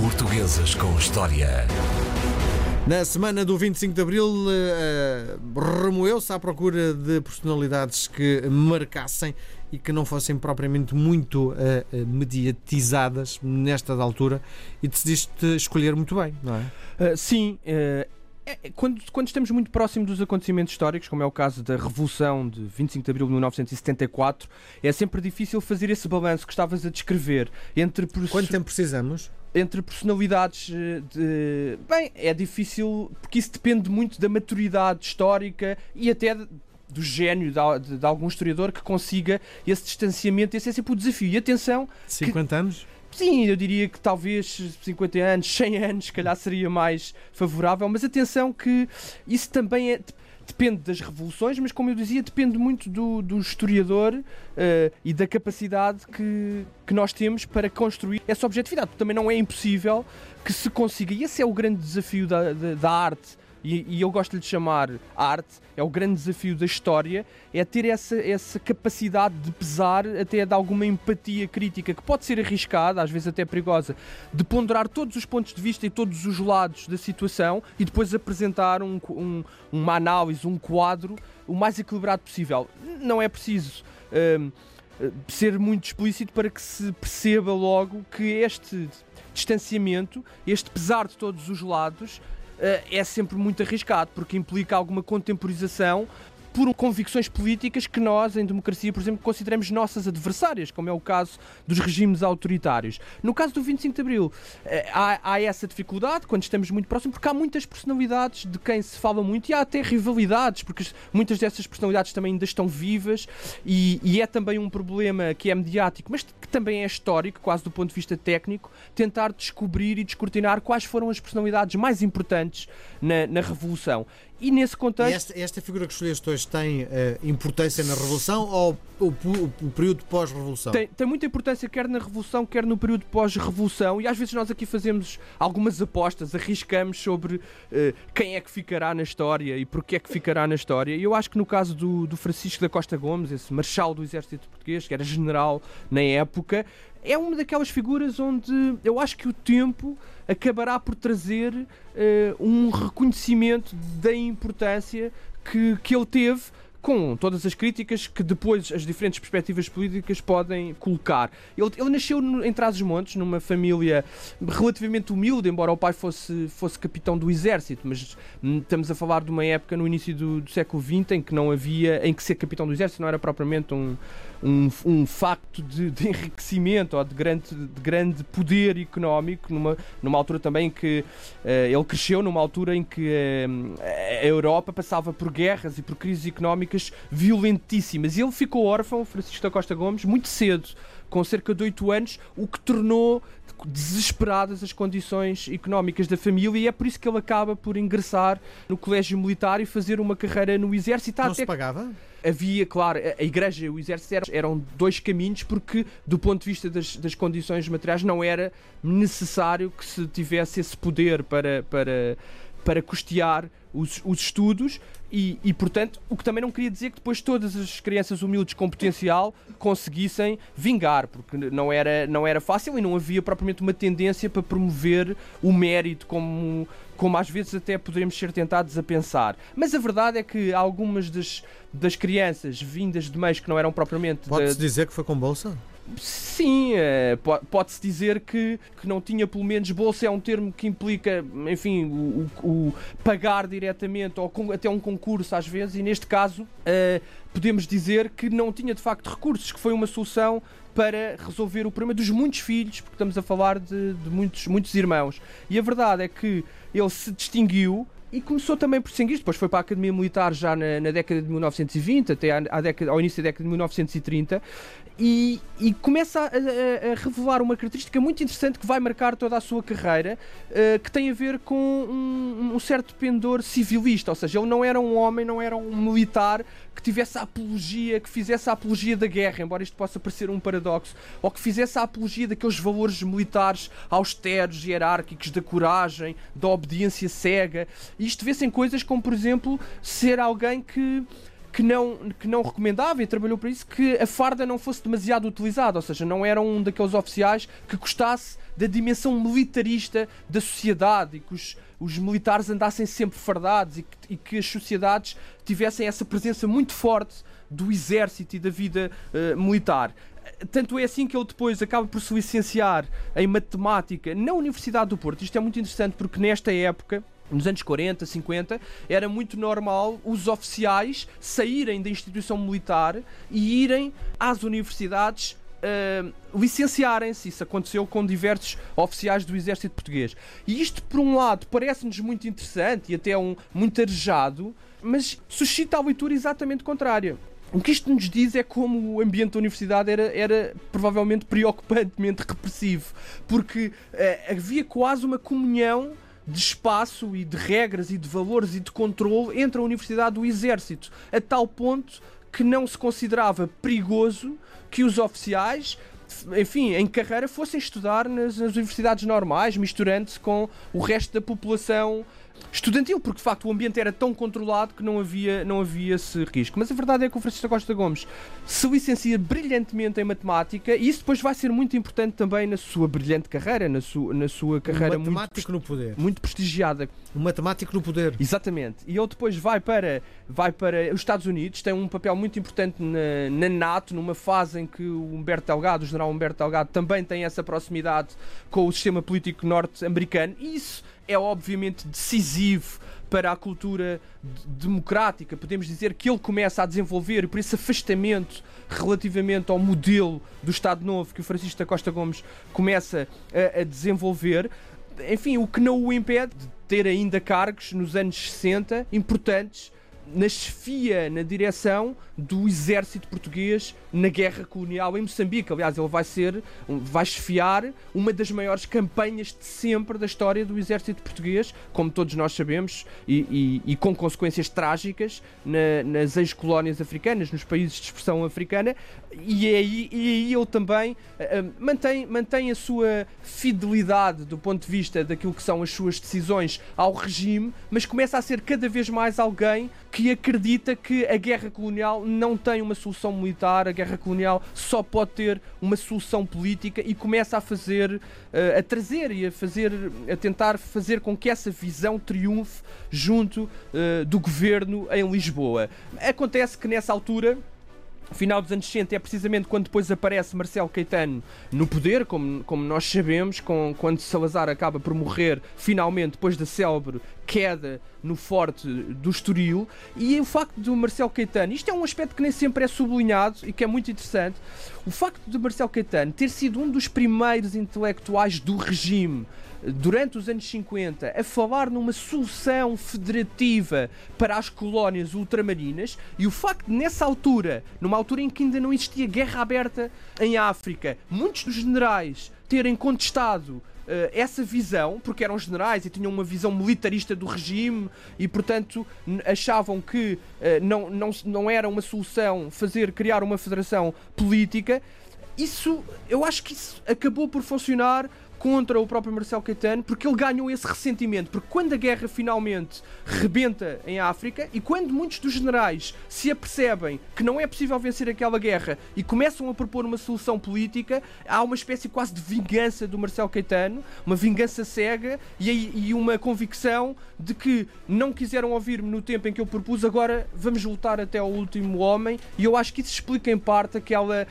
Portuguesas com História. Na semana do 25 de Abril, uh, remoeu-se à procura de personalidades que marcassem e que não fossem propriamente muito uh, mediatizadas nesta altura e decidiste escolher muito bem, não é? Uh, sim, é, quando, quando, estamos muito próximo dos acontecimentos históricos, como é o caso da Revolução de 25 de Abril de 1974, é sempre difícil fazer esse balanço que estavas a descrever entre. Quanto tempo precisamos? entre personalidades eh, de. Bem, é difícil porque isso depende muito da maturidade histórica e até do gênio de, de, de, algum historiador que consiga esse distanciamento. Esse é sempre o desafio. E atenção. 50 que, anos? Sim, eu diria que talvez 50 anos, 100 anos, se calhar seria mais favorável, mas atenção que isso também é depende das revoluções, mas como eu dizia, depende muito do, do historiador uh, e da capacidade que, que nós temos para construir essa objetividade. Também não é impossível que se consiga, e esse é o grande desafio da, da, da arte e, e eu gosto de chamar arte, é o grande desafio da história, é ter essa, essa capacidade de pesar até de alguma empatia crítica, que pode ser arriscada, às vezes até perigosa, de ponderar todos os pontos de vista e todos os lados da situação e depois apresentar um, um, uma análise, um quadro o mais equilibrado possível. Não é preciso. Hum, ser muito explícito para que se perceba logo que este distanciamento, este pesar de todos os lados, é sempre muito arriscado, porque implica alguma contemporização por convicções políticas que nós, em democracia, por exemplo, consideramos nossas adversárias, como é o caso dos regimes autoritários. No caso do 25 de Abril, eh, há, há essa dificuldade quando estamos muito próximos, porque há muitas personalidades de quem se fala muito e há até rivalidades, porque muitas dessas personalidades também ainda estão vivas e, e é também um problema que é mediático, mas que também é histórico, quase do ponto de vista técnico, tentar descobrir e descortinar quais foram as personalidades mais importantes na, na Revolução. E nesse contexto. E esta, esta, figura que escolheste hoje tem uh, importância na Revolução ou o, o, o período pós-Revolução? Tem, tem, muita importância, quer na Revolução, quer no período pós-Revolução. E às vezes nós aqui fazemos algumas apostas, arriscamos sobre uh, quem é que ficará na história e porquê é que ficará na história. E eu acho que no caso do, do Francisco da Costa Gomes, esse marechal do Exército Português, que era general na época, é uma daquelas figuras onde eu acho que o tempo acabará por trazer uh, um reconhecimento da importância que, que ele teve com todas as críticas que depois as diferentes perspectivas políticas podem colocar. Ele, ele nasceu em Trás-os-Montes, numa família relativamente humilde, embora o pai fosse, fosse capitão do exército, mas hum, estamos a falar de uma época no início do, do século XX em que não havia, em que ser capitão do exército não era propriamente um, um, um facto de, de, enriquecimento ou de grande, de grande poder económico, numa, numa altura também que uh, ele cresceu, numa altura em que uh, a Europa passava por guerras e por crises económicas violentíssimas. E ele ficou órfão, Francisco da Costa Gomes, muito cedo, com cerca de 8 anos, o que tornou desesperadas as condições económicas da família e é por isso que ele acaba por ingressar no colégio militar e fazer uma carreira no exército. Não até se pagava? havia, claro, a igreja e o exército eram dois caminhos porque, do ponto de vista das, das condições materiais, não era necessário que se tivesse esse poder para, para, para custear os, os estudos e, e, portanto, o que também não queria dizer que depois todas as crianças humildes com potencial conseguissem vingar, porque não era, não era fácil e não havia propriamente uma tendência para promover o mérito como, como às vezes até poderíamos ser tentados a pensar. Mas a verdade é que algumas das, das crianças vindas de meios que não eram propriamente. Pode-se dizer que foi com bolsa? Sim, é, pode-se dizer que, que não tinha pelo menos bolsa, é um termo que implica, enfim, o, o, pagar diretamente ou com, até um concurso às vezes, e neste caso uh, podemos dizer que não tinha de facto recursos, que foi uma solução para resolver o problema dos muitos filhos, porque estamos a falar de, de muitos, muitos irmãos. E a verdade é que ele se distinguiu e começou também por distinguir depois foi para a Academia Militar já na, na década de 1920, até à, à década, ao início da década de 1930, e, e começa a, a, a, revelar uma característica muito interessante que vai marcar toda a sua carreira, uh, que tem a ver com um, um, certo pendor civilista, ou seja, ele não era um homem, não era um militar que tivesse a apologia, que fizesse a apologia da guerra, embora isto possa parecer um paradoxo, ou que fizesse a apologia daqueles valores militares austeros, hierárquicos, da coragem, da obediência cega. Isto vê-se em coisas como, por exemplo, ser alguém que que não, que não recomendava e trabalhou para isso que a farda não fosse demasiado utilizada, ou seja, não era um daqueles oficiais que gostasse da dimensão militarista da sociedade e que os, os militares andassem sempre fardados e que, e que, as sociedades tivessem essa presença muito forte do exército e da vida uh, militar. Tanto é assim que ele depois acaba por se licenciar em matemática na Universidade do Porto. Isto é muito interessante porque nesta época nos anos 40, 50, era muito normal os oficiais saírem da instituição militar e irem às universidades Uh, licenciarem-se. Isso aconteceu com diversos oficiais do exército português. E isto, por um lado, parece-nos muito interessante e até um, muito arejado, mas suscita a leitura exatamente contrária. O que isto nos diz é como o ambiente da universidade era, era provavelmente preocupantemente repressivo, porque uh, havia quase uma comunhão de espaço e de regras e de valores e de controle entre a Universidade e o Exército, a tal ponto que não se considerava perigoso que os oficiais enfim, em carreira fossem estudar nas, nas universidades normais, misturando-se com o resto da população estudantil, porque de facto o ambiente era tão controlado que não havia, não havia esse risco. Mas a verdade é que o Francisco Costa Gomes se licencia brilhantemente em matemática e isso depois vai ser muito importante também na sua brilhante carreira, na sua, na sua carreira um matemático muito, no poder. muito prestigiada. Um matemático no poder. Exatamente. E ele depois vai para, vai para os Estados Unidos, tem um papel muito importante na, na NATO, numa fase em que o Humberto Delgado, o general Humberto Delgado, também tem essa proximidade com o sistema político norte-americano. E isso é obviamente decisivo para a cultura democrática. Podemos dizer que ele começa a desenvolver, por esse afastamento relativamente ao modelo do Estado Novo que o Francisco da Costa Gomes começa a, a desenvolver. Enfim, o que não o impede de ter ainda cargos nos anos 60 importantes na chefia, na direção do exército português na guerra colonial em Moçambique. Aliás, ele vai ser, vai chefiar uma das maiores campanhas de sempre da história do exército português, como todos nós sabemos, e, e, e com consequências trágicas na, nas ex-colónias africanas, nos países de expressão africana, e aí, e aí ele também uh, mantém, mantém a sua fidelidade do ponto de vista daquilo que são as suas decisões ao regime, mas começa a ser cada vez mais alguém que acredita que a guerra colonial não tem uma solução militar, a guerra colonial só pode ter uma solução política e começa a fazer, uh, a trazer e a fazer, a tentar fazer com que essa visão triunfe junto uh, do governo em Lisboa. Acontece que nessa altura final dos anos 60 é precisamente quando depois aparece Marcelo Caetano no poder, como, como nós sabemos, com, quando Salazar acaba por morrer finalmente depois da célebre queda no forte do Estoril. E o facto do Marcelo Caetano, isto é um aspecto que nem sempre é sublinhado e que é muito interessante, o facto de Marcelo Caetano ter sido um dos primeiros intelectuais do regime durante os anos 50 a falar numa solução federativa para as colónias ultramarinas e o facto de nessa altura, numa altura em que ainda não existia guerra aberta em África, muitos dos generais terem contestado Uh, essa visão, porque eram generais e tinham uma visão militarista do regime e, portanto, achavam que uh, não, não, não era uma solução fazer criar uma federação política. Isso, eu acho que isso acabou por funcionar contra o próprio Marcelo Caetano, porque ele ganhou esse ressentimento. Porque quando a guerra finalmente rebenta em África e quando muitos dos generais se apercebem que não é possível vencer aquela guerra e começam a propor uma solução política, há uma espécie quase de vingança do Marcelo Caetano, uma vingança cega e, e uma convicção de que não quiseram ouvir-me no tempo em que eu propus, agora vamos lutar até ao último homem. E eu acho que isso explica em parte aquela,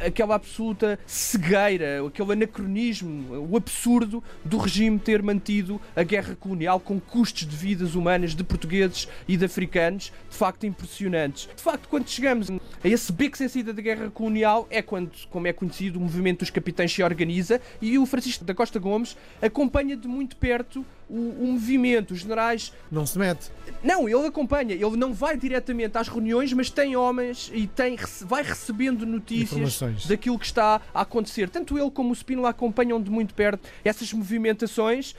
aquela absoluta cegueira, aquele anacronismo, o absurdo do regime ter mantido a guerra colonial com custos de vidas humanas de portugueses e de africanos de facto impressionantes. De facto, quando chegamos a esse beco sem saída da guerra colonial, é quando, como é conhecido, o movimento dos capitães se organiza e o Francisco da Costa Gomes acompanha de muito perto o, o, movimento, os generais. Não se mete. Não, ele acompanha, ele não vai diretamente às reuniões, mas tem homens e tem, vai recebendo notícias daquilo que está a acontecer. Tanto ele como o Spínola acompanham de muito perto essas movimentações.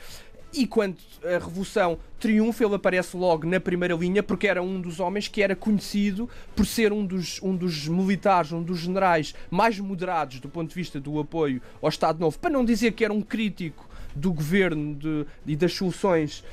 E quando a Revolução triunfa, ele aparece logo na primeira linha, porque era um dos homens que era conhecido por ser um dos, um dos militares, um dos generais mais moderados do ponto de vista do apoio ao Estado Novo, para não dizer que era um crítico do governo de, e das soluções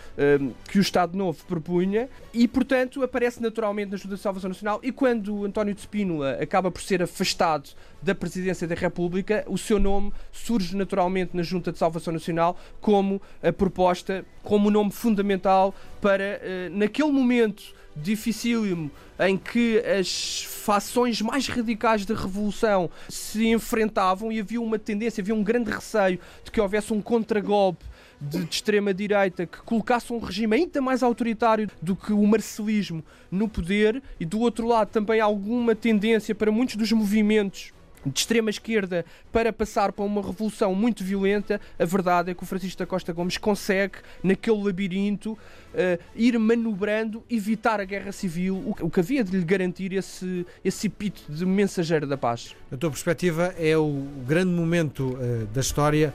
um, que o Estado Novo propunha e, portanto, aparece naturalmente na Junta de Salvação Nacional. E quando António de Spínola acaba por ser afastado da presidência da República, o seu nome surge naturalmente na Junta de Salvação Nacional como a proposta, como o nome fundamental para, uh, naquele momento dificílimo em que as fações mais radicais da revolução se enfrentavam e havia uma tendência, havia um grande receio de que houvesse um contragolpe de, de extrema-direita que colocasse um regime ainda mais autoritário do que o marcelismo no poder. E do outro lado também alguma tendência para muitos dos movimentos de extrema esquerda para passar para uma revolução muito violenta, a verdade é que o Francisco da Costa Gomes consegue, naquele labirinto, uh, ir manobrando, evitar a guerra civil, o, o, que havia de lhe garantir esse, esse epíteto de mensageiro da paz. A tua perspectiva é o grande momento uh, da história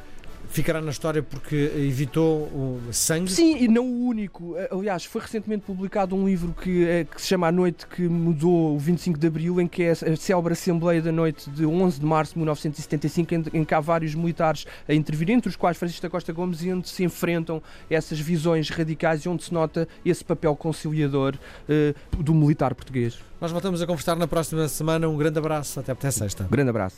ficará na história porque evitou o sangue? Sim, e não o único. Aliás, foi recentemente publicado um livro que, é, que se chama A Noite que Mudou o 25 de Abril, em que é a célebre Assembleia da Noite de 11 de Março de 1975, em, em que há vários militares a intervir, entre os quais Francisco da Costa Gomes, e onde se enfrentam essas visões radicais e onde se nota esse papel conciliador uh, do militar português. Nós voltamos a conversar na próxima semana. Um grande abraço. Até, até sexta. Um grande abraço.